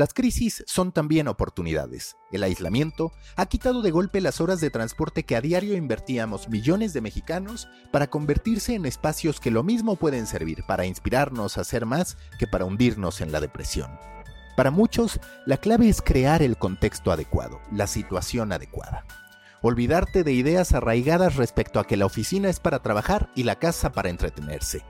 Las crisis son también oportunidades. El aislamiento ha quitado de golpe las horas de transporte que a diario invertíamos millones de mexicanos para convertirse en espacios que lo mismo pueden servir para inspirarnos a hacer más que para hundirnos en la depresión. Para muchos, la clave es crear el contexto adecuado, la situación adecuada. Olvidarte de ideas arraigadas respecto a que la oficina es para trabajar y la casa para entretenerse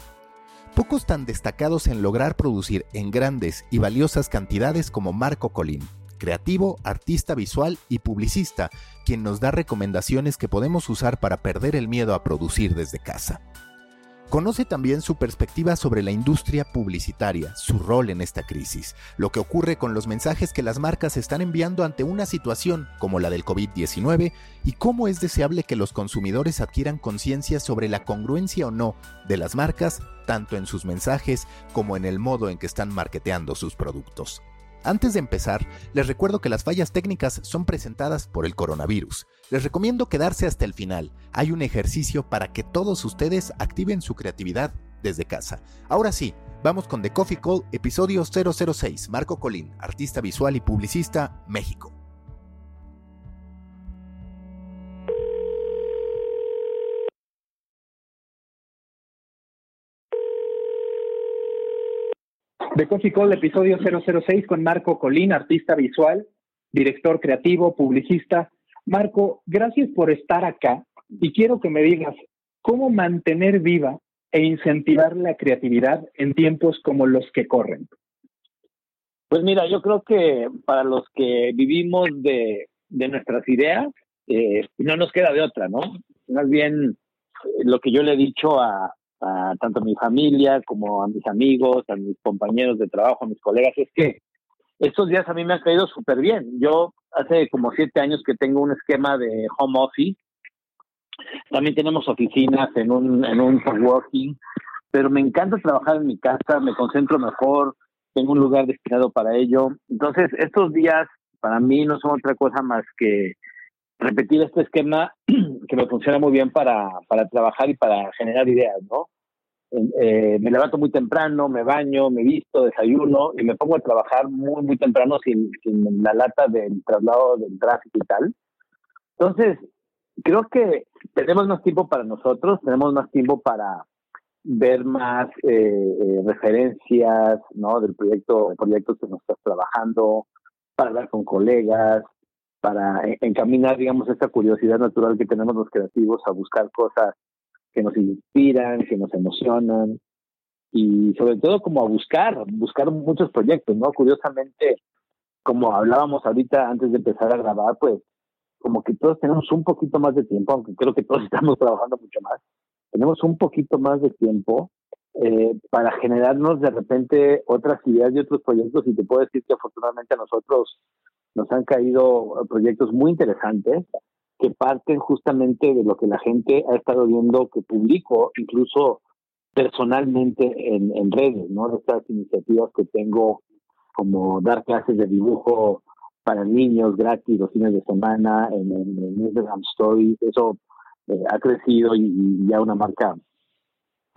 pocos tan destacados en lograr producir en grandes y valiosas cantidades como Marco Colín, creativo, artista visual y publicista, quien nos da recomendaciones que podemos usar para perder el miedo a producir desde casa. Conoce también su perspectiva sobre la industria publicitaria, su rol en esta crisis, lo que ocurre con los mensajes que las marcas están enviando ante una situación como la del COVID-19 y cómo es deseable que los consumidores adquieran conciencia sobre la congruencia o no de las marcas, tanto en sus mensajes como en el modo en que están marketeando sus productos. Antes de empezar, les recuerdo que las fallas técnicas son presentadas por el coronavirus. Les recomiendo quedarse hasta el final. Hay un ejercicio para que todos ustedes activen su creatividad desde casa. Ahora sí, vamos con The Coffee Call, episodio 006. Marco Colín, artista visual y publicista, México. The Coffee Call, episodio 006 con Marco Colín, artista visual, director creativo, publicista. Marco, gracias por estar acá y quiero que me digas cómo mantener viva e incentivar la creatividad en tiempos como los que corren. Pues mira, yo creo que para los que vivimos de, nuestras ideas, eh, no nos queda de otra, ¿no? Más bien, lo que yo le he dicho a, a tanto a mi familia como a mis amigos, a mis compañeros de trabajo, a mis colegas, es que estos días a mí me han caído súper bien. Yo hace como siete años que tengo un esquema de home office. También tenemos oficinas en un, en un coworking, pero me encanta trabajar en mi casa, me concentro mejor, tengo un lugar destinado para ello. Entonces, estos días para mí no son otra cosa más que repetir este esquema que me funciona muy bien para, para trabajar y para generar ideas, ¿no? Eh, me levanto muy temprano, me baño, me visto, desayuno y me pongo a trabajar muy, muy temprano sin, sin la lata del traslado del tráfico y tal. Entonces, creo que tenemos más tiempo para nosotros, tenemos más tiempo para ver más eh, eh, referencias, ¿no? Del proyecto, proyectos que nos estás trabajando, para hablar con colegas, para encaminar, digamos, esta curiosidad natural que tenemos los creativos a buscar cosas que nos inspiran, que nos emocionan y sobre todo como a buscar, buscar muchos proyectos, ¿no? Curiosamente, como hablábamos ahorita antes de empezar a grabar, pues como que todos tenemos un poquito más de tiempo, aunque creo que todos estamos trabajando mucho más, tenemos un poquito más de tiempo eh, para generarnos de repente otras ideas y otros proyectos y te puedo decir que afortunadamente a nosotros nos han caído proyectos muy interesantes que parten justamente de lo que la gente ha estado viendo que publico, incluso personalmente en, redes, ¿no? Estas iniciativas que tengo, como dar clases de dibujo para niños gratis los fines de semana en, en, Instagram Stories, eso eh, ha crecido y, ya una marca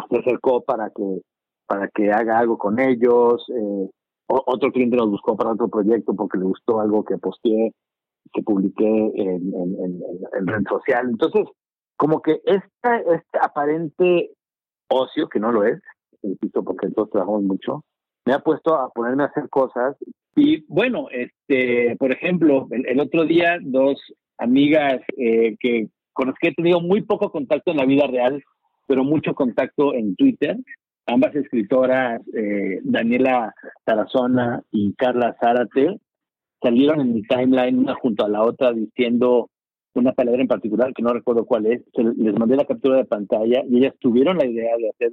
se acercó para que para que haga algo con ellos. Eh, otro cliente nos buscó para otro proyecto porque le gustó algo que posteé, que publiqué en, en, red social. Entonces, como que este, este aparente ocio, que no lo es, insisto, porque todos trabajamos mucho, me ha puesto a ponerme a hacer cosas. Y bueno, este, por ejemplo, el, otro día dos amigas eh, que con las que he tenido muy poco contacto en la vida real, pero mucho contacto en Twitter, ambas escritoras, eh, Daniela Tarazona y Carla Zárate, salieron en mi timeline una junto a la otra diciendo una palabra en particular que no recuerdo cuál es. les mandé la captura de pantalla y ellas tuvieron la idea de hacer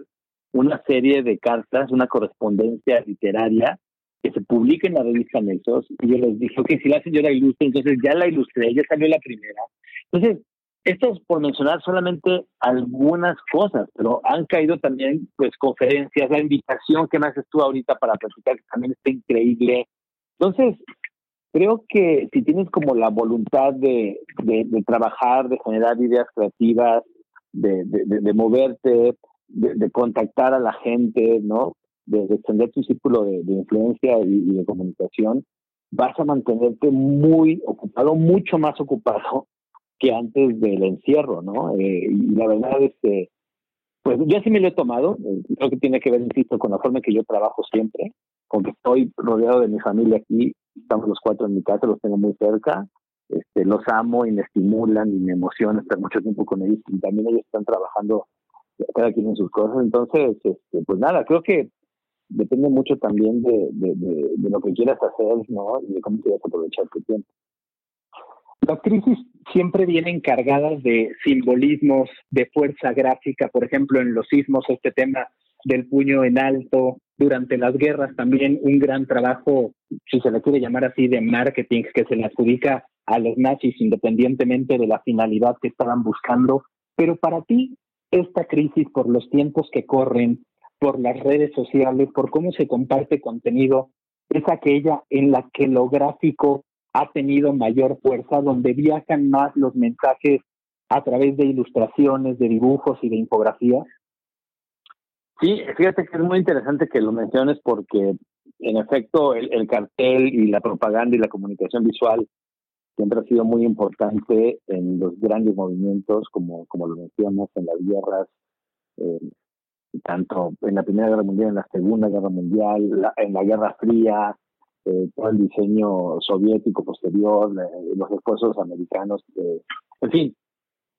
una serie de cartas, una correspondencia literaria que se publique en la revista Nexos. Y yo les dije, ok, si la la ilustro, entonces ya la ilustré, ya salió la primera. Entonces, esto es por mencionar solamente algunas cosas, pero han caído también pues conferencias, la invitación que me haces tú ahorita para platicar que también está increíble. Entonces, creo que si tienes como la voluntad de, de, trabajar, de generar ideas creativas, de, de moverte, de, contactar a la gente, ¿no? De, extender tu círculo de, influencia y, de comunicación, vas a mantenerte muy ocupado, mucho más ocupado que antes del encierro, ¿no? Eh, y la verdad es que, pues yo sí me lo he tomado, eh, creo que tiene que ver, insisto, con la forma en que yo trabajo siempre, con que estoy rodeado de mi familia aquí, estamos los cuatro en mi casa, los tengo muy cerca, este, los amo y me estimulan y me emocionan estar mucho tiempo con ellos y también ellos están trabajando cada quien en sus cosas. Entonces, este, pues nada, creo que depende mucho también de, de, lo que quieras hacer, ¿no? Y de cómo quieras aprovechar tu tiempo. Las crisis siempre vienen cargadas de simbolismos, de fuerza gráfica, por ejemplo, en los sismos, este tema del puño en alto, durante las guerras también un gran trabajo, si se le quiere llamar así, de marketing que se le adjudica a los nazis independientemente de la finalidad que estaban buscando. Pero para ti, esta crisis por los tiempos que corren, por las redes sociales, por cómo se comparte contenido, es aquella en la que lo gráfico ha tenido mayor fuerza, donde viajan más los mensajes a través de ilustraciones, de dibujos y de infografías? Sí, fíjate que es muy interesante que lo menciones porque, en efecto, el, cartel y la propaganda y la comunicación visual siempre ha sido muy importante en los grandes movimientos, como, como lo mencionamos, en las guerras, eh, tanto en la Primera Guerra Mundial, en la Segunda Guerra Mundial, en la Guerra Fría, eh, todo el diseño soviético posterior, eh, los esfuerzos americanos. en fin,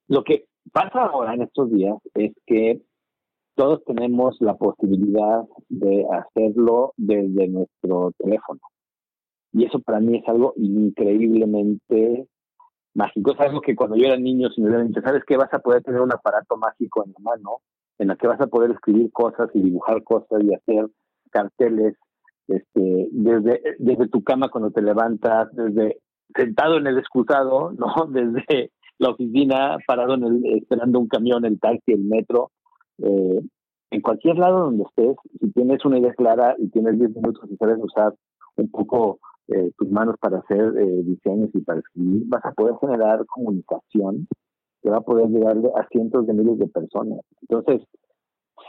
lo que pasa ahora en estos días es que todos tenemos la posibilidad de hacerlo desde nuestro teléfono. Y eso para mí es algo increíblemente mágico. Es que cuando yo era niño, si me dicho, ¿sabes qué? Vas a poder tener un aparato mágico en la mano, en el que vas a poder escribir cosas y dibujar cosas y hacer carteles este, desde, desde tu cama cuando te levantas, desde sentado en el excusado, ¿no? Desde la oficina, parado en el, esperando un camión, el taxi, el metro. Eh, en cualquier lado donde estés, si tienes una idea clara y tienes 10 minutos y sabes usar un poco eh, tus manos para hacer eh, diseños y para escribir, vas a poder generar comunicación que va a poder llegar a cientos de miles de personas. Entonces,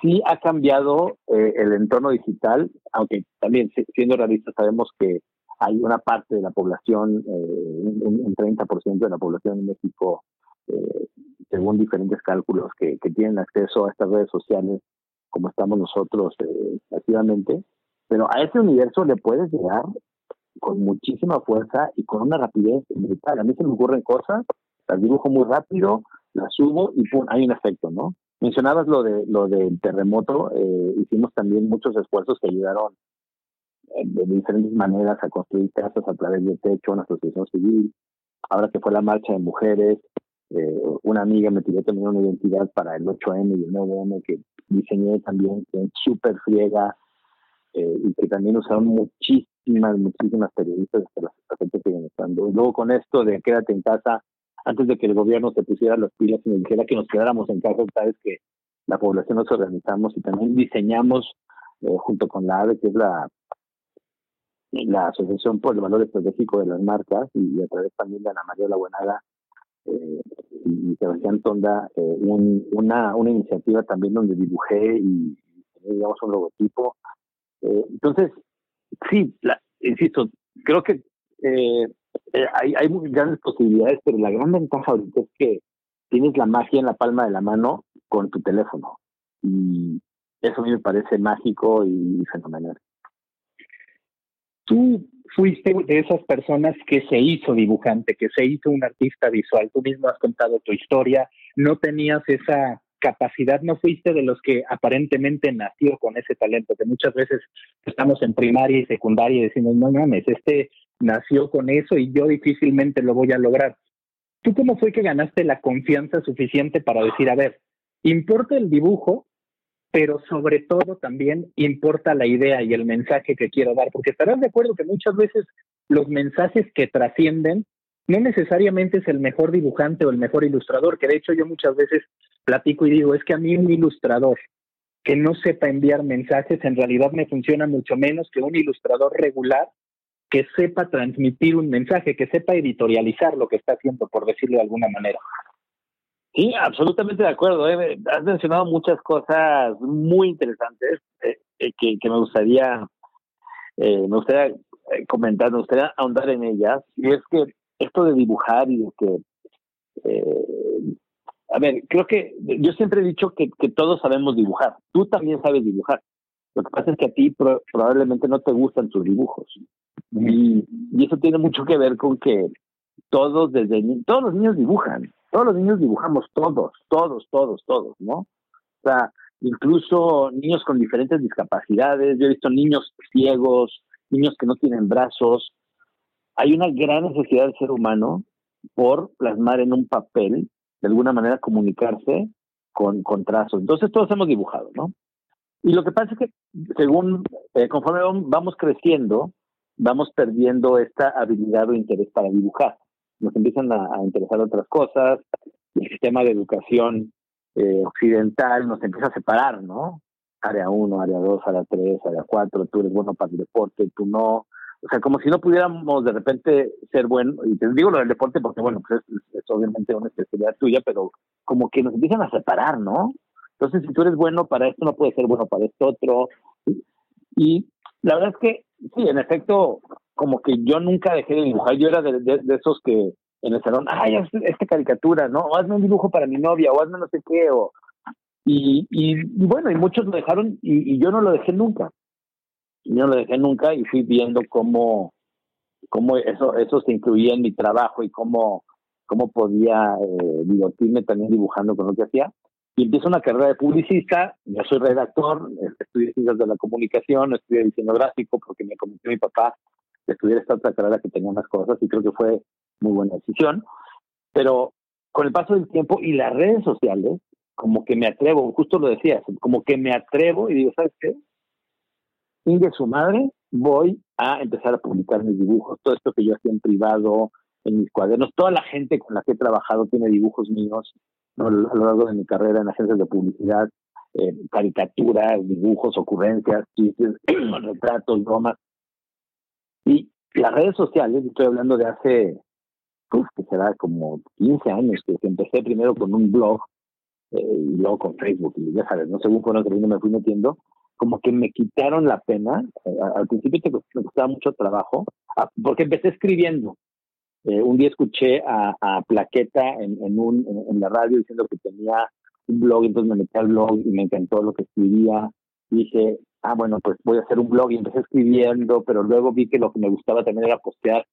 sí ha cambiado eh, el entorno digital, aunque también siendo realistas sabemos que hay una parte de la población, un, 30% de la población en México, según diferentes cálculos, que, que, tienen acceso a estas redes sociales como estamos nosotros activamente, pero a ese universo le puedes llegar con muchísima fuerza y con una rapidez brutal. A mí se me ocurren cosas, las dibujo muy rápido, las subo y ¡pum! hay un efecto, ¿no? Mencionabas lo de lo del terremoto, eh, hicimos también muchos esfuerzos que ayudaron eh, de diferentes maneras a construir casas a través de techo, una asociación civil. Ahora que fue la marcha de mujeres, eh, una amiga me pidió también una identidad para el 8M y el 9M que diseñé también, que súper friega, y que también usaron muchísimas, muchísimas periodistas hasta las gente siguen estando. Luego con esto de quédate en casa, antes de que el gobierno se pusiera las pilas y nos dijera que nos quedáramos en casa, sabes que la población nos organizamos y también diseñamos eh, junto con la AVE, que es la la Asociación por el Valor Estratégico de las Marcas, y, a través también de Ana María La Buenaga eh, y Sebastián Tonda, eh, un, una, una iniciativa también donde dibujé y, digamos un logotipo. Eh, entonces, sí, la, insisto, creo que eh, hay, hay grandes posibilidades, pero la gran ventaja ahorita es que tienes la magia en la palma de la mano con tu teléfono. Y eso a mí me parece mágico y fenomenal. Tú fuiste de esas personas que se hizo dibujante, que se hizo un artista visual. Tú mismo has contado tu historia. No tenías esa capacidad, no fuiste de los que aparentemente nació con ese talento, que muchas veces estamos en primaria y secundaria y decimos, no mames, este nació con eso y yo difícilmente lo voy a lograr. ¿Tú cómo fue que ganaste la confianza suficiente para decir, a ver, importa el dibujo, pero sobre todo también importa la idea y el mensaje que quiero dar? Porque estarás de acuerdo que muchas veces los mensajes que trascienden no necesariamente es el mejor dibujante o el mejor ilustrador, que de hecho yo muchas veces platico y digo, es que a mí un ilustrador que no sepa enviar mensajes en realidad me funciona mucho menos que un ilustrador regular que sepa transmitir un mensaje, que sepa editorializar lo que está haciendo, por decirlo de alguna manera. Sí, absolutamente de acuerdo. ¿eh? Has mencionado muchas cosas muy interesantes eh, eh, que, me gustaría me gustaría eh, comentar, me gustaría ahondar en ellas, y es que esto de dibujar y de que, eh, a ver, creo que yo siempre he dicho que, que, todos sabemos dibujar, tú también sabes dibujar, lo que pasa es que a ti probablemente no te gustan tus dibujos, y, eso tiene mucho que ver con que todos desde todos los niños dibujan, todos los niños dibujamos, todos, todos, todos, todos, ¿no? O sea, incluso niños con diferentes discapacidades, yo he visto niños ciegos, niños que no tienen brazos. Hay una gran necesidad del ser humano por plasmar en un papel, de alguna manera comunicarse con, con trazos. Entonces todos hemos dibujado, ¿no? Y lo que pasa es que según, eh, conforme vamos creciendo, vamos perdiendo esta habilidad o interés para dibujar. Nos empiezan a, interesar otras cosas, el sistema de educación eh, occidental nos empieza a separar, ¿no? Área 1, área 2, área 3, área 4, tú eres bueno para el deporte, tú no. O sea, como si no pudiéramos de repente ser buenos, y te digo lo del deporte porque, bueno, pues es, obviamente una especialidad tuya, pero como que nos empiezan a separar, ¿no? Entonces, si tú eres bueno para esto, no puedes ser bueno para esto otro. Y la verdad es que, sí, en efecto, como que yo nunca dejé de dibujar. Yo era de, de esos que en el salón, ay, esta caricatura, ¿no? O hazme un dibujo para mi novia, o hazme no sé qué, o... Y, y, bueno, y muchos lo dejaron y, yo no lo dejé nunca. Yo no lo dejé nunca y fui viendo cómo, cómo eso, eso se incluía en mi trabajo y cómo, cómo podía eh, divertirme también dibujando con lo que hacía. Y empiezo una carrera de publicista, yo soy redactor, estudié ciencias de la comunicación, estudié diseño gráfico porque me convenció mi papá de estudiar esta otra carrera que tenía más cosas y creo que fue muy buena decisión, pero con el paso del tiempo y las redes sociales, como que me atrevo, justo lo decías, como que me atrevo y digo, ¿sabes qué? Sin de su madre, voy a empezar a publicar mis dibujos, todo esto que yo hacía en privado, en mis cuadernos, toda la gente con la que he trabajado tiene dibujos míos a lo largo de mi carrera en agencias de publicidad, eh, caricaturas, dibujos, ocurrencias, chistes, retratos, bromas. Y las redes sociales, estoy hablando de hace que será como 15 años que, empecé primero con un blog eh, y luego con Facebook, y ya sabes, no según fueron que me fui metiendo, como que me quitaron la pena. Al principio me costaba mucho trabajo, ah, porque empecé escribiendo. Eh, un día escuché a, Plaqueta en, un, en, la radio diciendo que tenía un blog, entonces me metí al blog y me encantó lo que escribía. Dije, ah, bueno, pues voy a hacer un blog y empecé escribiendo, pero luego vi que lo que me gustaba también era postear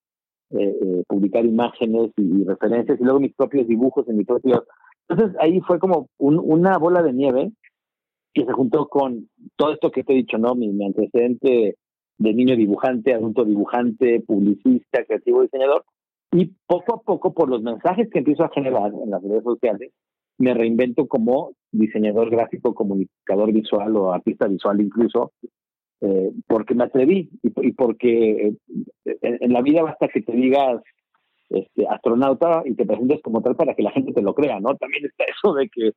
eh, eh, publicar imágenes y, referencias y luego mis propios dibujos en mi propio. Entonces ahí fue como una bola de nieve que se juntó con todo esto que te he dicho, ¿no? Mi, antecedente de niño dibujante, adulto dibujante, publicista, creativo, diseñador. Y poco a poco, por los mensajes que empiezo a generar en las redes sociales, me reinvento como diseñador gráfico, comunicador visual o artista visual incluso, eh, porque me atreví y, porque eh, en, la vida basta que te digas este, astronauta y te presentes como tal para que la gente te lo crea, ¿no? También está eso de que,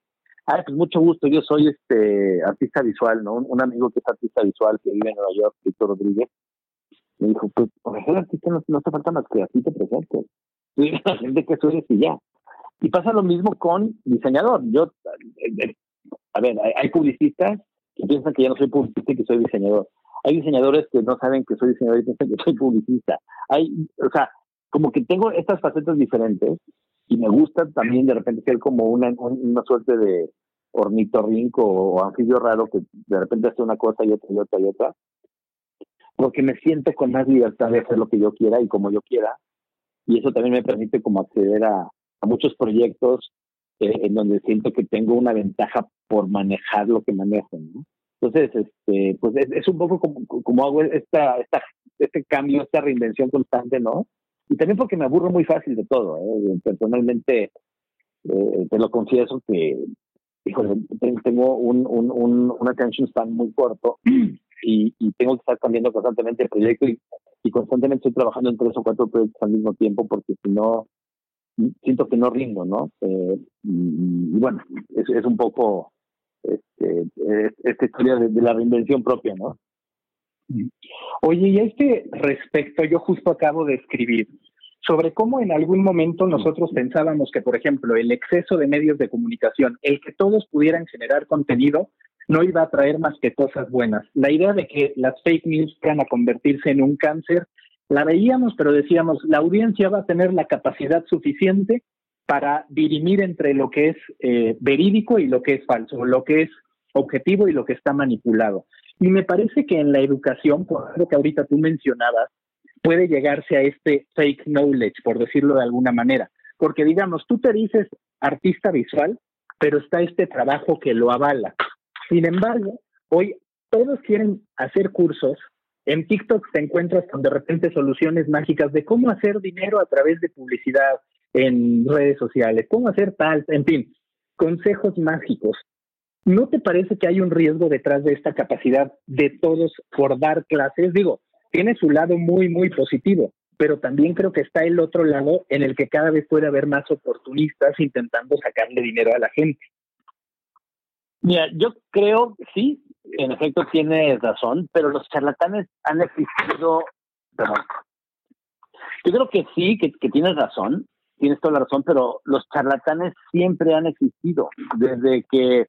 ah, pues mucho gusto, yo soy este artista visual, ¿no? Un, amigo que es artista visual que vive en Nueva York, Víctor Rodríguez, me dijo, pues por ser artista no, no te falta más que así te presentes. Y la gente que soy y ya. Y pasa lo mismo con diseñador. Yo, eh, a ver, hay publicistas que piensan que ya no soy publicista y que soy diseñador. Hay diseñadores que no saben que soy diseñador y piensan que soy publicista. Hay, o sea, como que tengo estas facetas diferentes y me gusta también de repente ser como una, una suerte de ornitorrinco o anfibio raro que de repente hace una cosa y otra y otra y otra, porque me siento con más libertad de hacer lo que yo quiera y como yo quiera, y eso también me permite como acceder a, a muchos proyectos eh, en donde siento que tengo una ventaja por manejar lo que manejo, ¿no? Entonces, este, pues es, un poco como, como hago esta, esta, este cambio, esta reinvención constante, ¿no? Y también porque me aburro muy fácil de todo, ¿eh? Personalmente, eh, te lo confieso que, híjole, tengo un, un, un, un attention span muy corto y, y tengo que estar cambiando constantemente el proyecto y, constantemente estoy trabajando en tres o cuatro proyectos al mismo tiempo porque si no, siento que no rindo, ¿no? Eh, y, bueno, es, un poco este, esta historia de, la reinvención propia, ¿no? Oye, y a este respecto, yo justo acabo de escribir sobre cómo en algún momento nosotros pensábamos que, por ejemplo, el exceso de medios de comunicación, el que todos pudieran generar contenido, no iba a traer más que cosas buenas. La idea de que las fake news van a convertirse en un cáncer la veíamos, pero decíamos, la audiencia va a tener la capacidad suficiente para dirimir entre lo que es eh, verídico y lo que es falso, lo que es objetivo y lo que está manipulado. Y me parece que en la educación, por lo que ahorita tú mencionabas, puede llegarse a este fake knowledge, por decirlo de alguna manera. Porque digamos, tú te dices artista visual, pero está este trabajo que lo avala. Sin embargo, hoy todos quieren hacer cursos. En TikTok te encuentras con de repente soluciones mágicas de cómo hacer dinero a través de publicidad en redes sociales, cómo hacer tal, en fin, consejos mágicos. ¿No te parece que hay un riesgo detrás de esta capacidad de todos por dar clases? Digo, tiene su lado muy, muy positivo, pero también creo que está el otro lado en el que cada vez puede haber más oportunistas intentando sacarle dinero a la gente. Mira, yo creo, sí, en efecto tiene razón, pero los charlatanes han existido. Yo creo que sí, que, que tienes razón, tienes toda la razón, pero los charlatanes siempre han existido. Desde que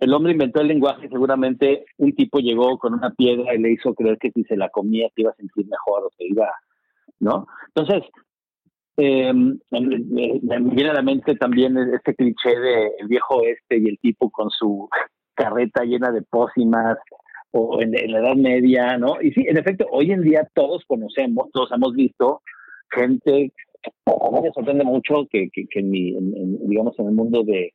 el hombre inventó el lenguaje, seguramente un tipo llegó con una piedra y le hizo creer que si se la comía se iba a sentir mejor o se iba, ¿no? Entonces, eh, me, viene a la mente también este cliché de el viejo este y el tipo con su carreta llena de pócimas o en, la Edad Media, ¿no? Y sí, en efecto, hoy en día todos conocemos, todos hemos visto gente, a mí me sorprende mucho que, que, que en digamos, en el mundo de,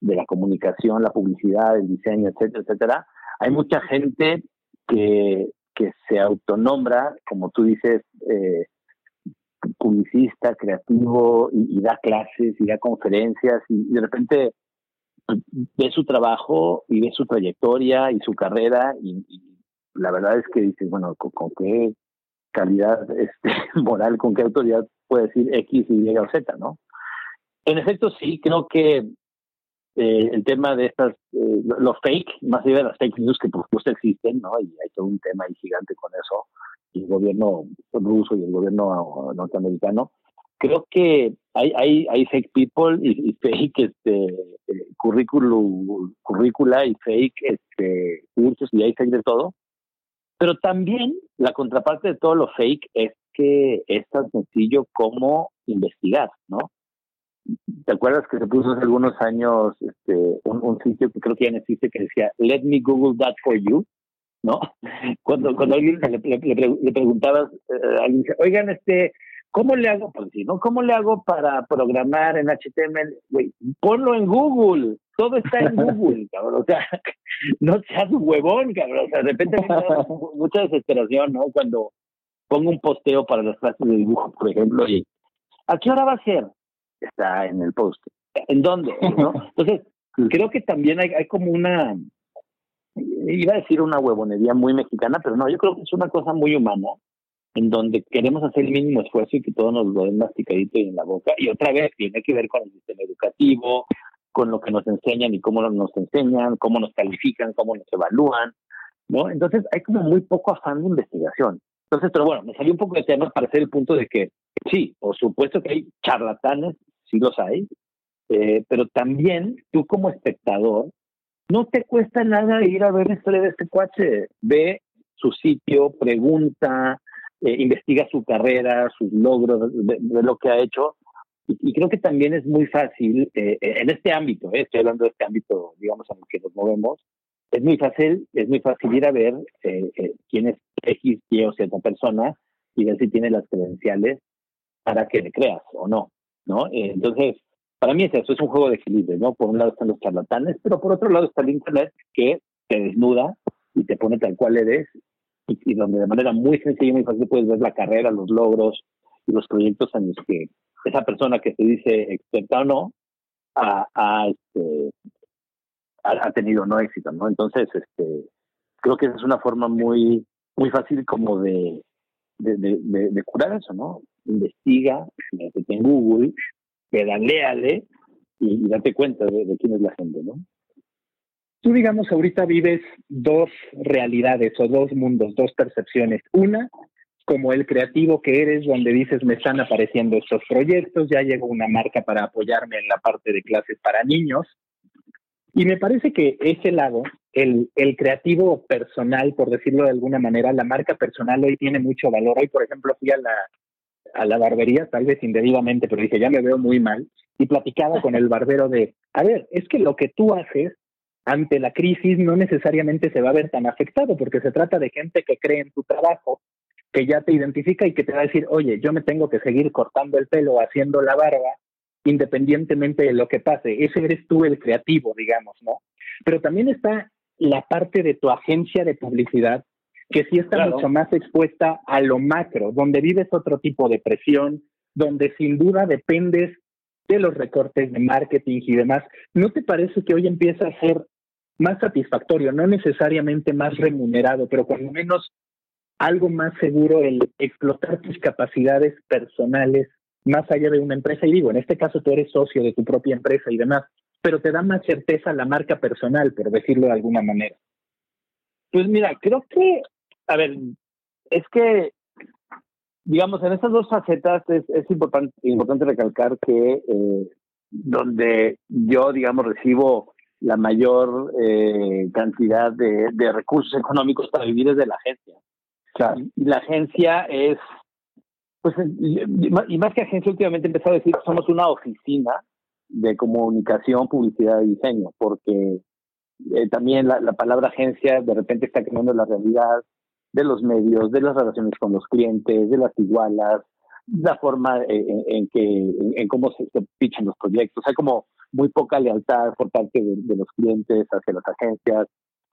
de la comunicación, la publicidad, el diseño, etcétera, etcétera, hay mucha gente que, que se autonombra, como tú dices, eh, publicista, creativo, y, da clases, y da conferencias, y, de repente pues, ve su trabajo y ve su trayectoria y su carrera, y, la verdad es que dices, bueno, ¿con, qué calidad este, moral, con qué autoridad puede decir X, Y o Z, ¿no? En efecto, sí, creo que eh, el tema de estas, eh, los fake, más allá de las fake news que por supuesto existen, ¿no? Y hay todo un tema ahí gigante con eso, y el gobierno ruso y el gobierno norteamericano. Creo que hay, hay, hay fake people y, fake este, currícula y fake este, cursos y hay fake de todo. Pero también la contraparte de todo lo fake es que es tan sencillo como investigar, ¿no? ¿Te acuerdas que se puso hace algunos años este, un, sitio que creo que ya no existe que decía Let me Google that for you? ¿No? Cuando, cuando alguien le, le, preguntabas, eh, alguien oigan, este, ¿cómo le hago? Pues, ¿no? ¿Cómo le hago para programar en HTML? ponlo en Google. Todo está en Google, cabrón. O sea, no seas huevón, cabrón. O sea, de repente mucha desesperación, ¿no? Cuando pongo un posteo para las clases de dibujo, por ejemplo, y ¿a qué hora va a ser? está en el post. ¿En dónde? ¿no? Entonces, creo que también hay, hay como una, iba a decir una huevonería muy mexicana, pero no, yo creo que es una cosa muy humana, en donde queremos hacer el mínimo esfuerzo y que todo nos lo den masticadito y en la boca. Y otra vez, tiene que ver con el sistema educativo, con lo que nos enseñan y cómo nos enseñan, cómo nos califican, cómo nos evalúan, ¿no? Entonces hay como muy poco afán de investigación. Entonces, pero bueno, me salió un poco de tema para hacer el punto de que sí, por supuesto que hay charlatanes sí los hay, eh, pero también tú como espectador, no te cuesta nada ir a ver la historia de este cuache, ve su sitio, pregunta, eh, investiga su carrera, sus logros, de, lo que ha hecho, y, creo que también es muy fácil, eh, en este ámbito, estoy hablando de este ámbito, digamos, en el que nos movemos, es muy fácil, es muy fácil ir a ver quién es X, Y o Z persona y ver si tiene las credenciales para que le creas o no. ¿no? Eh, entonces, para mí es eso, es un juego de equilibrio, ¿no? Por un lado están los charlatanes, pero por otro lado está el Internet que te desnuda y te pone tal cual eres y, donde de manera muy sencilla y muy fácil puedes ver la carrera, los logros y los proyectos en los que esa persona que se dice experta o no ha, este, ha, tenido no éxito, ¿no? Entonces, este, creo que esa es una forma muy, muy fácil como de, de, de, de curar eso, ¿no? investiga, métete en Google, pedaleale y, date cuenta de, quién es la gente, ¿no? Tú, digamos, ahorita vives dos realidades o dos mundos, dos percepciones. Una, como el creativo que eres, donde dices, me están apareciendo estos proyectos, ya llegó una marca para apoyarme en la parte de clases para niños. Y me parece que ese lado el, el creativo personal, por decirlo de alguna manera, la marca personal hoy tiene mucho valor. Hoy, por ejemplo, fui a la, a la barbería, tal vez indebidamente, pero dije, ya me veo muy mal, y platicaba con el barbero de, a ver, es que lo que tú haces ante la crisis no necesariamente se va a ver tan afectado, porque se trata de gente que cree en tu trabajo, que ya te identifica y que te va a decir, oye, yo me tengo que seguir cortando el pelo, haciendo la barba, independientemente de lo que pase. Ese eres tú el creativo, digamos, ¿no? Pero también está la parte de tu agencia de publicidad que sí está mucho más expuesta a lo macro, donde vives otro tipo de presión, donde sin duda dependes de los recortes de marketing y demás. ¿No te parece que hoy empieza a ser más satisfactorio, no necesariamente más remunerado, pero cuando menos algo más seguro el explotar tus capacidades personales más allá de una empresa? Y digo, en este caso tú eres socio de tu propia empresa y demás, pero te da más certeza la marca personal, por decirlo de alguna manera. Pues mira, creo que, a ver, es que, digamos, en estas dos facetas es, es importante, importante recalcar que eh, donde yo, digamos, recibo la mayor eh, cantidad de, de, recursos económicos para vivir es de la agencia. Y la agencia es, pues, y más que agencia, últimamente he empezado a decir que somos una oficina de comunicación, publicidad y diseño, porque eh, también la, la, palabra agencia de repente está cambiando la realidad de los medios, de las relaciones con los clientes, de las igualas, la forma en, que, en, cómo se, se, pichan los proyectos. Hay como muy poca lealtad por parte de, los clientes hacia las agencias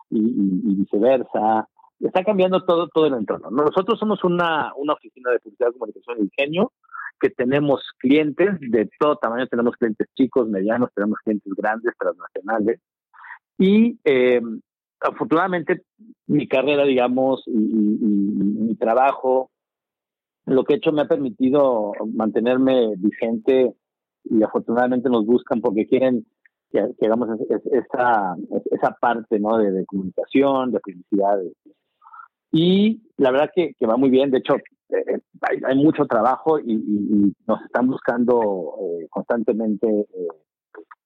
y, y, viceversa. Está cambiando todo, todo el entorno. Nosotros somos una, una oficina de publicidad, comunicación y diseño que tenemos clientes de todo tamaño, tenemos clientes chicos, medianos, tenemos clientes grandes, transnacionales. Y eh, afortunadamente mi carrera, digamos, y, mi trabajo, lo que he hecho me ha permitido mantenerme vigente y afortunadamente nos buscan porque quieren que, hagamos esa, esa parte ¿no? de, comunicación, de publicidad. Y la verdad que, que va muy bien. De hecho, eh, hay, mucho trabajo y, nos están buscando eh, constantemente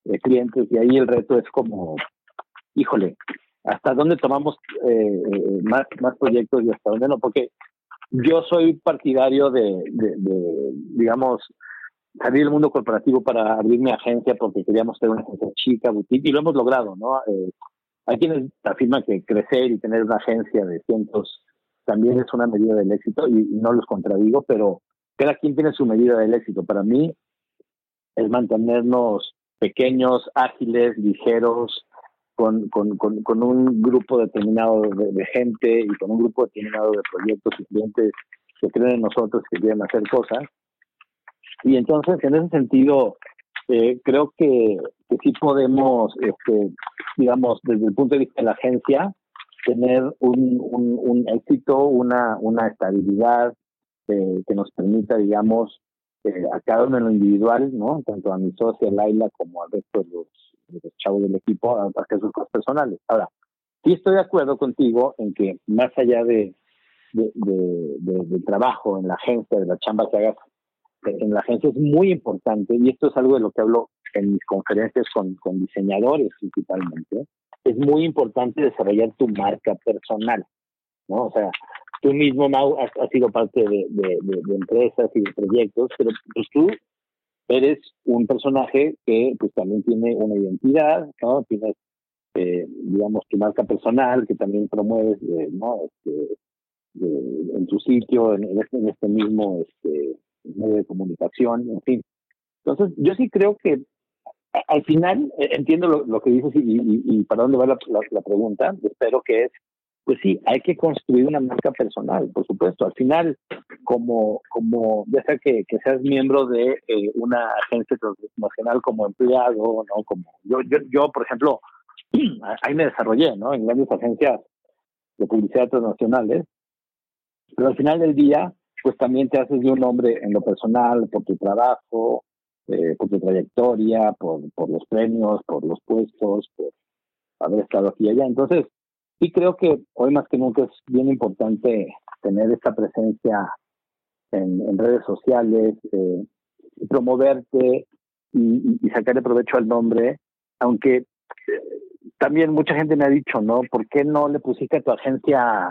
eh, clientes y ahí el reto es como, híjole, ¿hasta dónde tomamos más, más proyectos y hasta dónde no? Porque yo soy partidario de, digamos, salir del mundo corporativo para abrir mi agencia porque queríamos tener una agencia chica, boutique, y lo hemos logrado, ¿no? hay quienes afirman que crecer y tener una agencia de cientos también es una medida del éxito y, no los contradigo, pero cada quien tiene su medida del éxito. Para mí es mantenernos pequeños, ágiles, ligeros, con, con, con, un grupo determinado de, gente y con un grupo determinado de proyectos y clientes que creen en nosotros, que quieren hacer cosas. Y entonces, en ese sentido, eh, creo que, que sí podemos, este, digamos, desde el punto de vista de la agencia, tener un, un, éxito, una, una estabilidad eh, que nos permita, digamos, eh, a cada uno en lo individual, ¿no? Tanto a mi socia Laila como al resto de los, chavos del equipo, a, hacer sus cosas personales. Ahora, sí estoy de acuerdo contigo en que más allá de, de, del trabajo en la agencia, de la chamba que hagas en la agencia es muy importante y esto es algo de lo que hablo en mis conferencias con, con diseñadores principalmente, es muy importante desarrollar tu marca personal, ¿no? O sea, tú mismo, Mau, has, sido parte de, de, empresas y de proyectos, pero pues tú eres un personaje que pues también tiene una identidad, ¿no? Tienes, eh, digamos, tu marca personal que también promueves, eh, ¿no? Este, en tu sitio, en, este, en este mismo este, medio de comunicación, en fin. Entonces, yo sí creo que al final eh, entiendo lo, que dices y, para dónde va la, la, pregunta. Espero que es, pues sí, hay que construir una marca personal, por supuesto. Al final, como, como ya sea que, seas miembro de eh, una agencia transnacional como empleado, ¿no? Como yo, yo, yo, por ejemplo, ahí me desarrollé, ¿no? En grandes agencias de publicidad transnacionales. Pero al final del día, pues también te haces de un hombre en lo personal, por tu trabajo, eh, por tu trayectoria, por, por los premios, por los puestos, por haber estado aquí y allá. Entonces, sí creo que hoy más que nunca es bien importante tener esta presencia en, redes sociales, eh, promoverte y, y, sacarle provecho al nombre, aunque eh, también mucha gente me ha dicho, ¿no? ¿Por qué no le pusiste a tu agencia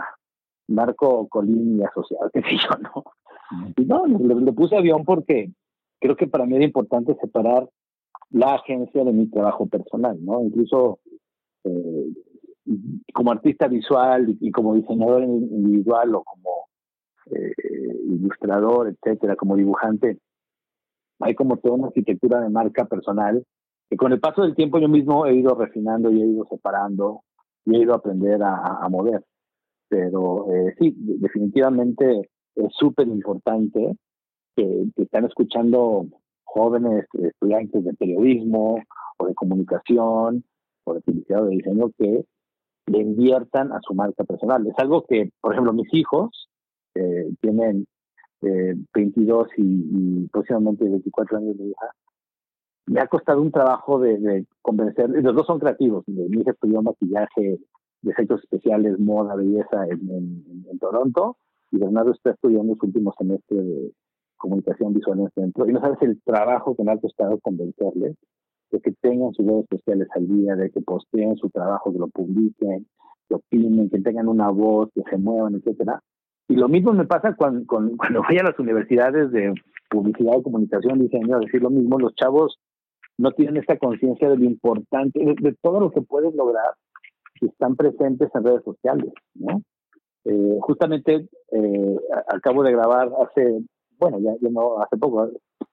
Marco Colín y Asociado? ¿Qué sé yo, no? Y no, le, puse avión porque creo que para mí era importante separar la agencia de mi trabajo personal, ¿no? Incluso eh, como artista visual y, como diseñador individual o como eh, ilustrador, etcétera, como dibujante, hay como toda una arquitectura de marca personal que con el paso del tiempo yo mismo he ido refinando y he ido separando y he ido a aprender a, mover. Pero eh, sí, definitivamente es súper importante que, que, están escuchando jóvenes estudiantes de periodismo o de comunicación o de publicidad o de diseño que le inviertan a su marca personal. Es algo que, por ejemplo, mis hijos eh, tienen eh, 22 y, y, próximamente 24 años de hija. Me ha costado un trabajo de, de convencer, los dos son creativos, mi hija estudió maquillaje, de efectos especiales, moda, belleza en, en, Toronto, y Bernardo está estudiando su último semestre de comunicación visual en el centro, y no sabes el trabajo que me ha costado convencerles de que tengan sus redes sociales al día, de que posteen su trabajo, que lo publiquen, que opinen, que tengan una voz, que se muevan, etcétera. Y lo mismo me pasa cuando, cuando voy a las universidades de publicidad o comunicación, diseño, a decir lo mismo, los chavos no tienen esta conciencia de lo importante, de, todo lo que pueden lograr si están presentes en redes sociales, ¿no? Eh, justamente eh, acabo de grabar hace, bueno, ya, no, hace poco,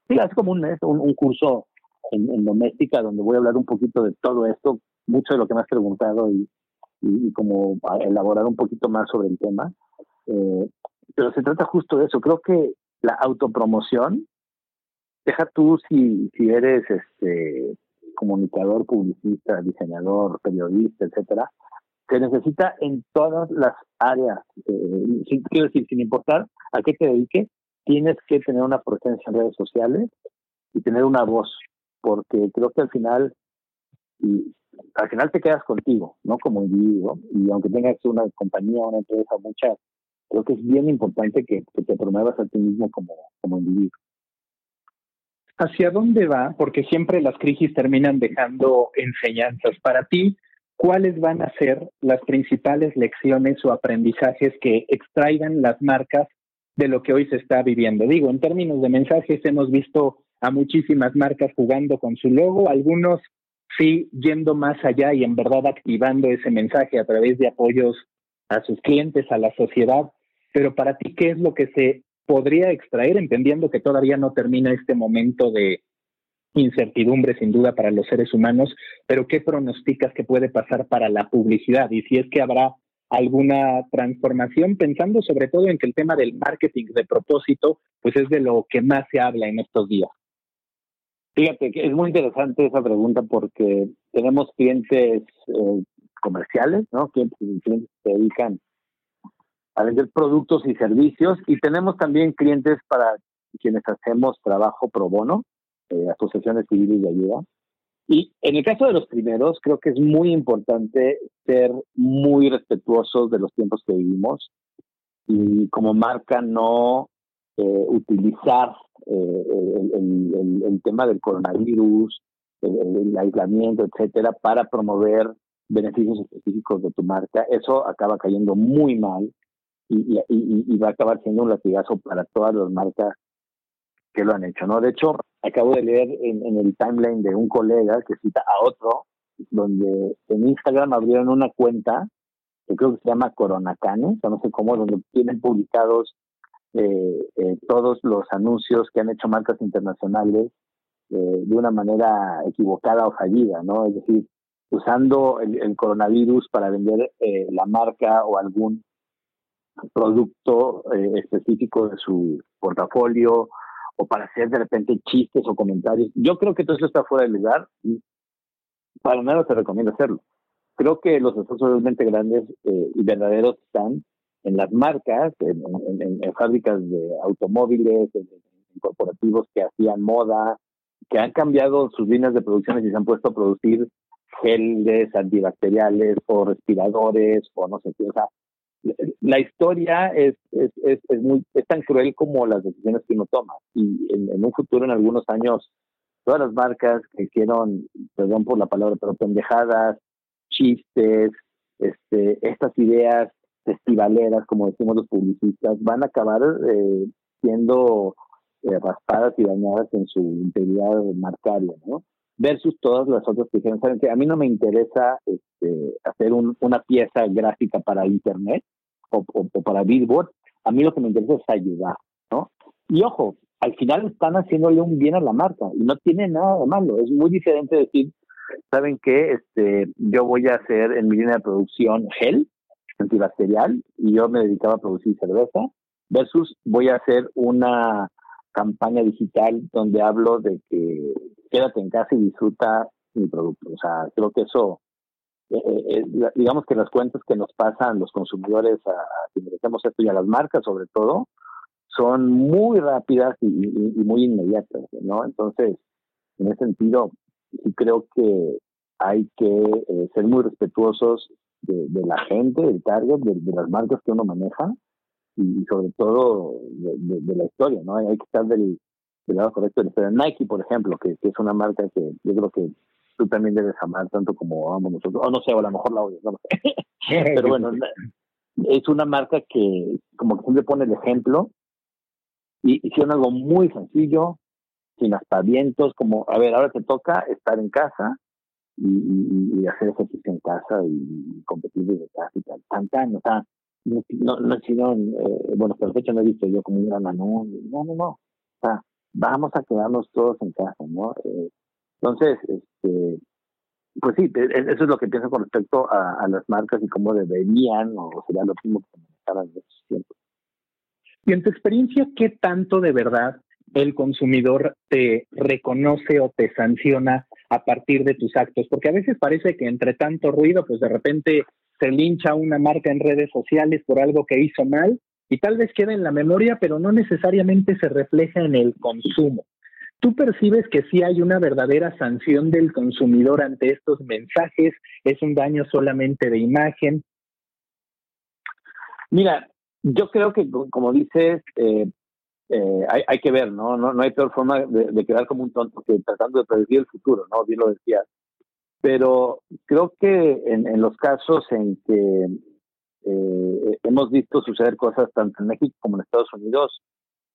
sí, hace como un un curso en, doméstica, donde voy a hablar un poquito de todo esto, mucho de lo que me has preguntado y, y, como elaborar un poquito más sobre el tema. Eh, pero se trata justo de eso. Creo que la autopromoción, deja tú si, si eres este comunicador, publicista, diseñador, periodista, etcétera, se necesita en todas las áreas. Eh, quiero decir, sin importar a qué te dediques, tienes que tener una presencia en redes sociales y tener una voz porque creo que al final, y al final te quedas contigo, ¿no? Como individuo, y aunque tengas una compañía, una empresa, muchas, creo que es bien importante que, te promuevas a ti mismo como, como individuo. ¿Hacia dónde va? Porque siempre las crisis terminan dejando enseñanzas. Para ti, ¿cuáles van a ser las principales lecciones o aprendizajes que extraigan las marcas de lo que hoy se está viviendo? Digo, en términos de mensajes, hemos visto a muchísimas marcas jugando con su logo, algunos sí yendo más allá y en verdad activando ese mensaje a través de apoyos a sus clientes, a la sociedad. Pero para ti, ¿qué es lo que se podría extraer, entendiendo que todavía no termina este momento de incertidumbre sin duda para los seres humanos, pero qué pronosticas que puede pasar para la publicidad y si es que habrá alguna transformación, pensando sobre todo en que el tema del marketing de propósito, pues es de lo que más se habla en estos días. Fíjate que es muy interesante esa pregunta porque tenemos clientes eh, comerciales, ¿no? Clientes, que se dedican a vender productos y servicios y tenemos también clientes para quienes hacemos trabajo pro bono, eh, asociaciones civiles de ayuda. Y en el caso de los primeros, creo que es muy importante ser muy respetuosos de los tiempos que vivimos y como marca no eh, utilizar eh, el, tema del coronavirus, el, aislamiento, etcétera, para promover beneficios específicos de tu marca, eso acaba cayendo muy mal y, va a acabar siendo un latigazo para todas las marcas que lo han hecho, ¿no? De hecho, acabo de leer en, el timeline de un colega que cita a otro, donde en Instagram abrieron una cuenta que creo que se llama Coronacane, o no sé cómo, donde tienen publicados todos los anuncios que han hecho marcas internacionales eh, de una manera equivocada o fallida, ¿no? Es decir, usando el, coronavirus para vender eh, la marca o algún producto específico de su portafolio o para hacer de repente chistes o comentarios. Yo creo que todo eso está fuera de lugar y para nada se recomienda hacerlo. Creo que los esfuerzos realmente grandes y verdaderos están en las marcas, en, fábricas de automóviles, en, corporativos que hacían moda, que han cambiado sus líneas de producción y se han puesto a producir geles antibacteriales o respiradores o no sé qué. O sea, la historia es, es, es, muy, es tan cruel como las decisiones que uno toma. Y en, en, un futuro, en algunos años, todas las marcas que hicieron, perdón por la palabra, pero pendejadas, chistes, este, estas ideas festivaleras, como decimos los publicistas, van a acabar eh, siendo eh, raspadas y dañadas en su integridad marcaria, ¿no? Versus todas las otras que dijeron, ¿saben que A mí no me interesa este, hacer una pieza gráfica para Internet o, para Billboard, a mí lo que me interesa es ayudar, ¿no? Y ojo, al final están haciéndole un bien a la marca y no tiene nada de malo. Es muy diferente decir, ¿saben qué? Este, yo voy a hacer en mi línea de producción gel antibacterial y yo me dedicaba a producir cerveza versus voy a hacer una campaña digital donde hablo de que quédate en casa y disfruta mi producto. O sea, creo que eso, eh, eh, eh, digamos que las cuentas que nos pasan los consumidores a, a quienes hacemos esto y a las marcas sobre todo, son muy rápidas y, muy inmediatas, ¿no? Entonces, en ese sentido, sí creo que hay que ser muy respetuosos de, la gente, del target, de, las marcas que uno maneja y, sobre todo de, la historia, ¿no? Hay que estar del, lado correcto de Nike, por ejemplo, que, es una marca que yo creo que tú también debes amar tanto como amamos nosotros, o no sé, o a lo mejor la odias, no sé. Pero bueno, es una marca que como que siempre pone el ejemplo y hicieron algo muy sencillo, sin aspavientos, como, a ver, ahora te toca estar en casa, y, y, hacer ejercicio en casa y competir desde casa y tal, tan, tan, o sea, no, no, no eh, bueno, perfecto, no he visto yo como un gran anuncio, no, no, no, o sea, vamos a quedarnos todos en casa, ¿no? Eh, entonces, este, pues sí, e, eso es lo que pienso con respecto a, las marcas y cómo deberían, o sería lo mismo que manejaran en estos tiempos. Y en tu experiencia, ¿qué tanto de verdad el consumidor te reconoce o te sanciona a partir de tus actos, porque a veces parece que entre tanto ruido, pues de repente se lincha una marca en redes sociales por algo que hizo mal y tal vez quede en la memoria, pero no necesariamente se refleja en el consumo. ¿Tú percibes que sí hay una verdadera sanción del consumidor ante estos mensajes? ¿Es un daño solamente de imagen? Mira, yo creo que, como dices, eh, eh, hay, hay, que ver, ¿no? ¿no? No hay peor forma de, quedar como un tonto que tratando de predecir el futuro, ¿no? Bien lo decías. Pero creo que en, en los casos en que eh, hemos visto suceder cosas tanto en México como en Estados Unidos,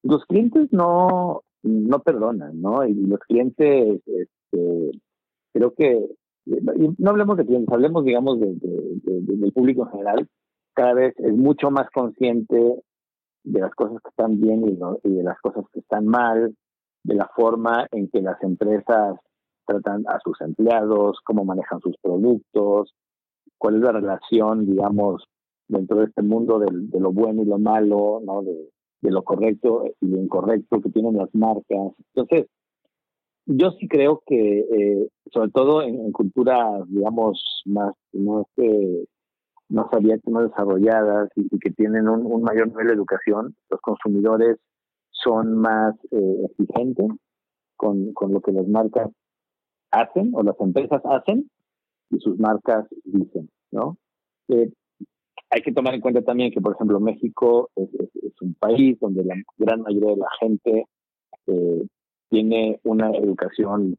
los clientes no, no perdonan, ¿no? Y los clientes, este, creo que, no hablemos de clientes, hablemos, digamos, de, del público en general, cada vez es mucho más consciente de las cosas que están bien y, de las cosas que están mal, de la forma en que las empresas tratan a sus empleados, cómo manejan sus productos, cuál es la relación, digamos, dentro de este mundo de lo bueno y lo malo, ¿no? De, lo correcto y lo incorrecto que tienen las marcas. Entonces, yo sí creo que, eh, sobre todo en, en culturas, digamos, más, no este, abiertas, más desarrolladas y, que tienen un, mayor nivel de educación, los consumidores son más eh, exigentes con, con lo que las marcas hacen o las empresas hacen y sus marcas dicen, ¿no? Eh, hay que tomar en cuenta también que, por ejemplo, México es, un país donde la gran mayoría de la gente eh, tiene una educación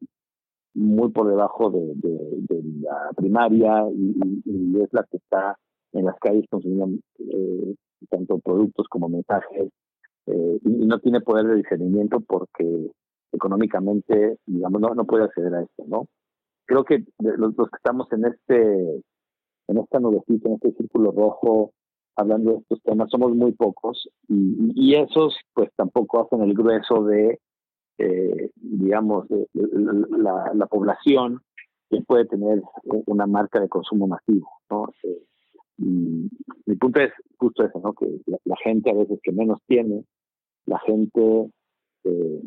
muy por debajo de, la primaria y, es la que está en las calles consumiendo eh, tanto productos como mensajes eh, y, no tiene poder de discernimiento porque económicamente, digamos, no, no puede acceder a esto, ¿no? Creo que los, que estamos en este en esta nubecita, en este círculo rojo, hablando de estos temas, somos muy pocos y esos pues tampoco hacen el grueso de, eh, digamos, de, la, la, población que puede tener una marca de consumo masivo, ¿no? Eh, y mi punto es justo eso, ¿no? Que la, gente a veces que menos tiene, la gente eh,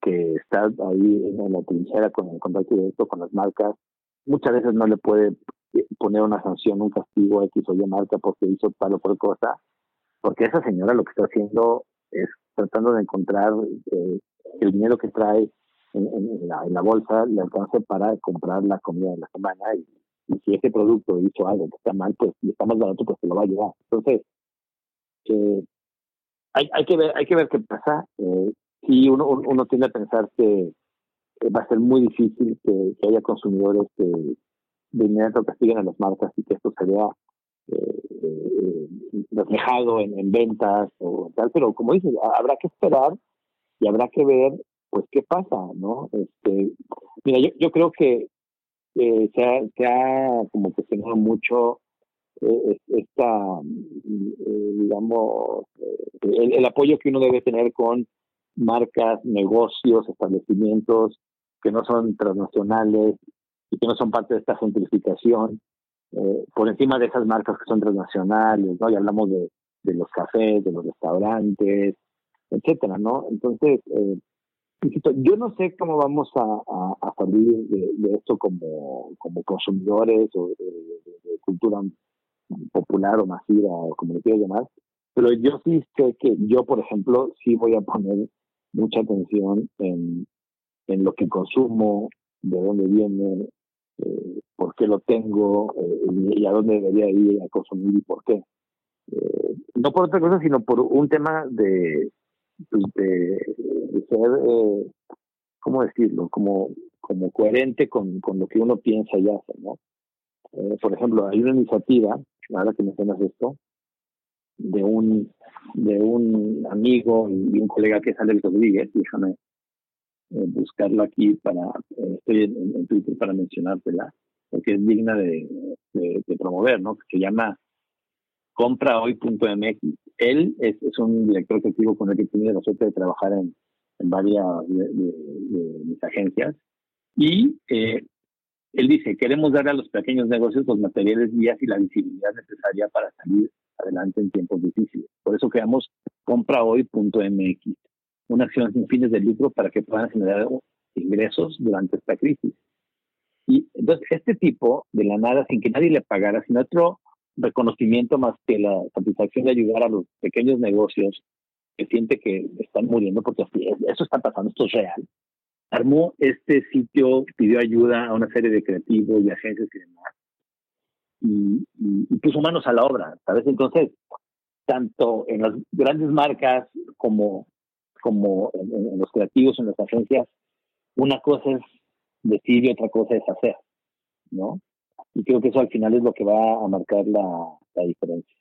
que está ahí en la trinchera con el contacto directo con las marcas, muchas veces no le puede poner una sanción, un castigo a X o Y marca porque hizo tal o por cosa, porque esa señora lo que está haciendo es tratando de encontrar eh, el dinero que trae en, la, en bolsa le alcance para comprar la comida de la semana y si ese producto hizo algo que está mal, pues y está más barato, pues se lo va a llevar. Entonces, eh, hay, hay, que ver, hay que ver qué pasa. Eh, si uno, uno tiende a pensar que va a ser muy difícil que, haya consumidores que de inmediato castiguen a las marcas y que esto se vea eh, eh, reflejado en, ventas o tal, pero como dices, habrá que esperar y habrá que ver pues qué pasa, ¿no? Este, mira, yo, yo creo que eh, se, ha, se como mucho eh, esta, digamos, el, el, apoyo que uno debe tener con marcas, negocios, establecimientos que no son transnacionales y que no son parte de esta gentrificación eh, por encima de esas marcas que son transnacionales, ¿no? Y hablamos de los cafés, de los restaurantes, etcétera, ¿no? Entonces, eh, yo no sé cómo vamos a, salir de, esto como, como consumidores o de, cultura popular o masiva o como le quieras llamar, pero yo sí sé que yo, por ejemplo, sí voy a poner mucha atención en, en lo que consumo, de dónde viene, eh, por qué lo tengo eh, y a dónde debería ir a consumir y por qué. Eh, no por otra cosa, sino por un tema de, pues, de, ser, eh, ¿cómo decirlo? Como, como coherente con, con lo que uno piensa y hace, ¿no? Eh, por ejemplo, hay una iniciativa, ahora que mencionas esto, de un de un amigo y un colega que es Alex Rodríguez, déjame eh, buscarlo aquí para, eh, estoy en, Twitter para mencionártela, porque es digna de, de, promover, ¿no? Que se llama comprahoy.mx. Él es, un director creativo con el que he la suerte de trabajar en, en varias de, mis agencias. Y eh, él dice, queremos dar a los pequeños negocios los materiales, guías y la visibilidad necesaria para salir adelante en tiempos difíciles. Por eso creamos comprahoy.mx una acción sin fines de lucro para que puedan generar ingresos durante esta crisis. Y entonces este tipo, de la nada, sin que nadie le pagara, sin otro reconocimiento más que la satisfacción de ayudar a los pequeños negocios que siente que están muriendo, porque eso está pasando, esto es real. Armó este sitio, pidió ayuda a una serie de creativos y agencias y demás, y, puso manos a la obra, ¿sabes? Entonces, tanto en las grandes marcas como como en, los creativos, en las agencias, una cosa es decir y otra cosa es hacer, ¿no? Y creo que eso al final es lo que va a marcar la, diferencia.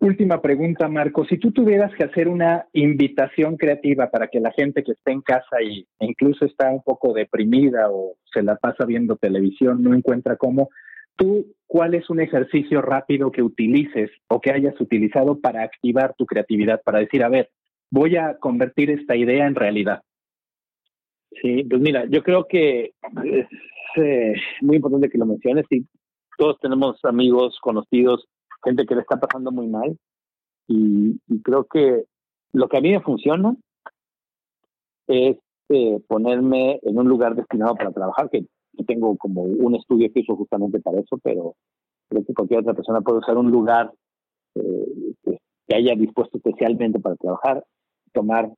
Última pregunta, Marco. Si tú tuvieras que hacer una invitación creativa para que la gente que esté en casa y, e incluso está un poco deprimida o se la pasa viendo televisión, no encuentra cómo, ¿tú cuál es un ejercicio rápido que utilices o que hayas utilizado para activar tu creatividad? Para decir, a ver, voy a convertir esta idea en realidad? Sí, pues mira, yo creo que es muy importante que lo menciones y todos tenemos amigos, conocidos, gente que le está pasando muy mal y, creo que lo que a mí me funciona es eh, ponerme en un lugar destinado para trabajar, que tengo como un estudio que hizo justamente para eso, pero creo que cualquier otra persona puede usar un lugar eh, que haya dispuesto especialmente para trabajar tomar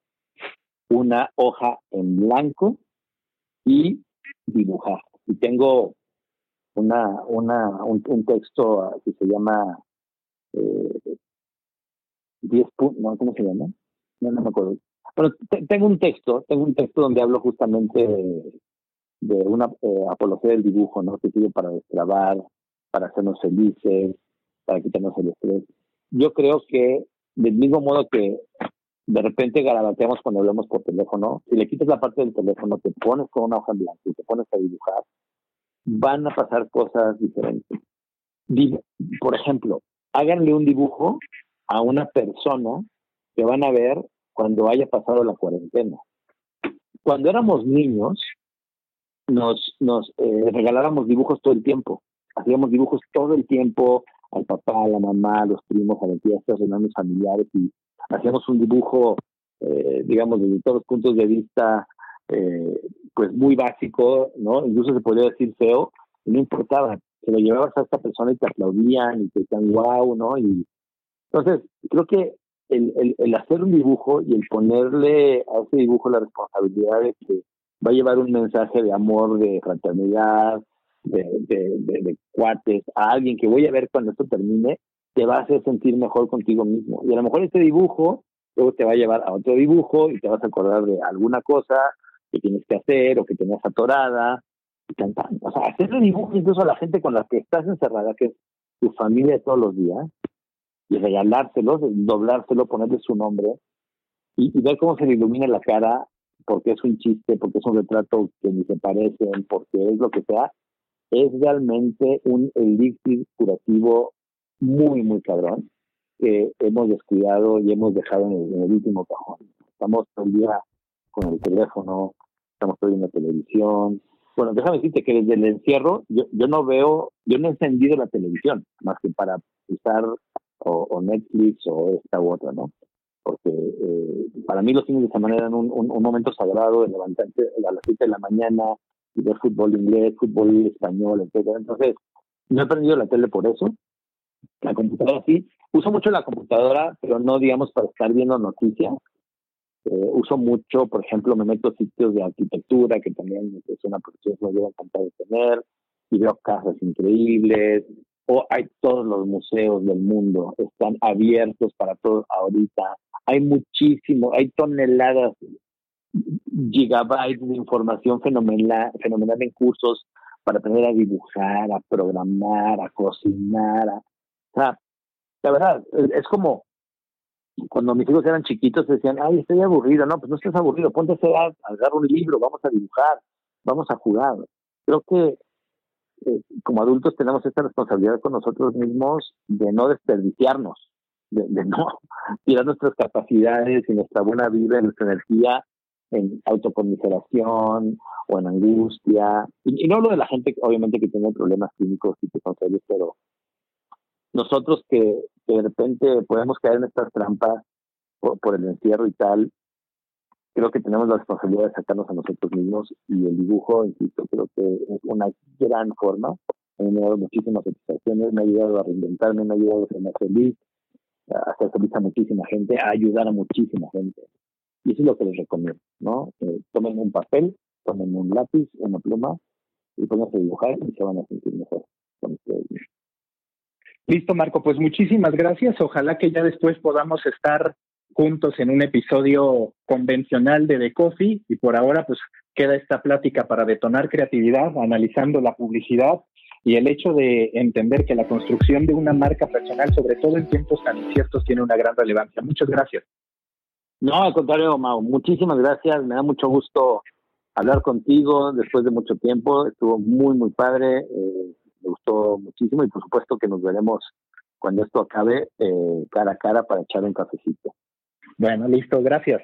una hoja en blanco y dibujar. Y tengo una, una, un, texto que se llama eh, 10 puntos, ¿no? ¿cómo se llama? No, me acuerdo. Bueno, tengo un texto, tengo un texto donde hablo justamente de, una eh, apología del dibujo, ¿no? Que sirve para destrabar, para hacernos felices, para quitarnos el estrés. Yo creo que del mismo modo que de repente garabateamos cuando hablamos por teléfono, si le quitas la parte del teléfono, te pones con una hoja en blanco y te pones a dibujar, van a pasar cosas diferentes. Por ejemplo, háganle un dibujo a una persona que van a ver cuando haya pasado la cuarentena. Cuando éramos niños, nos, nos eh, regalábamos dibujos todo el tiempo. Hacíamos dibujos todo el tiempo al papá, a la mamá, a los primos, a las tías, a los hermanos familiares y hacíamos un dibujo, eh, digamos, desde todos los puntos de vista, eh, pues muy básico, ¿no? Incluso se podría decir feo, no importaba, se lo llevabas a esta persona y te aplaudían y te decían wow, ¿no? Y entonces, creo que el, el, el hacer un dibujo y el ponerle a ese dibujo la responsabilidad de que va a llevar un mensaje de amor, de fraternidad, de, de, de, cuates a alguien que voy a ver cuando esto termine, te va a hacer sentir mejor contigo mismo. Y a lo mejor este dibujo luego te va a llevar a otro dibujo y te vas a acordar de alguna cosa que tienes que hacer o que tenías atorada cantando. O sea, hacerle dibujo incluso a la gente con la que estás encerrada, que es tu familia de todos los días, y regalárselo, doblárselo, ponerle su nombre, y, ver cómo se le ilumina la cara, porque es un chiste, porque es un retrato que ni se parecen, porque es lo que sea, es realmente un elixir curativo muy, muy cabrón que hemos descuidado y hemos dejado en el, último cajón. Estamos todo el día con el teléfono, estamos todo en la televisión. Bueno, déjame decirte que desde el encierro yo, yo no veo, yo no he encendido la televisión más que para usar o, Netflix o esta u otra, ¿no? Porque eh, para mí los fines de semana eran un, un, momento sagrado de levantarte a las 7 de la mañana y ver fútbol inglés, fútbol español, etcétera. Entonces, no he aprendido la tele por eso. La computadora sí. Uso mucho la computadora, pero no, digamos, para estar viendo noticias. Eh, uso mucho, por ejemplo, me meto a sitios de arquitectura, que también es una profesión que me lleva encantar de tener, y veo casas increíbles, o hay todos los museos del mundo, están abiertos para todos ahorita. Hay muchísimo, hay toneladas, gigabytes de información fenomenal, fenomenal en cursos para aprender a dibujar, a programar, a cocinar. O sea, la verdad, es como cuando mis hijos eran chiquitos decían, ay, estoy aburrido. No, pues no estés aburrido, ponte a hacer, agarra un libro, vamos a dibujar, vamos a jugar. Creo que eh, como adultos tenemos esta responsabilidad con nosotros mismos de no desperdiciarnos, de, no tirar nuestras capacidades y nuestra buena vida nuestra energía en autocomiseración o en angustia. Y, no hablo de la gente, obviamente, que tiene problemas clínicos y que son serios, pero nosotros que, de repente podemos caer en estas trampas por, el encierro y tal, creo que tenemos la responsabilidad de sacarnos a nosotros mismos y el dibujo, insisto, creo que es una gran forma. A mí me ha dado muchísimas satisfacciones, me ha ayudado a reinventarme, me ha ayudado a ser más feliz, a hacer feliz a muchísima gente, a ayudar a muchísima gente. Y eso es lo que les recomiendo, ¿no? Eh, tomen un papel, tomen un lápiz, una pluma y pónganse a dibujar y se van a sentir mejor con ustedes. Listo, Marco, pues muchísimas gracias. Ojalá que ya después podamos estar juntos en un episodio convencional de The Coffee y por ahora pues queda esta plática para detonar creatividad, analizando la publicidad y el hecho de entender que la construcción de una marca personal, sobre todo en tiempos tan inciertos, tiene una gran relevancia. Muchas gracias. No, al contrario, Mau, muchísimas gracias. Me da mucho gusto hablar contigo después de mucho tiempo. Estuvo muy, muy padre. Eh, me gustó muchísimo y por supuesto que nos veremos cuando esto acabe eh, cara a cara para echar un cafecito. Bueno, listo, gracias.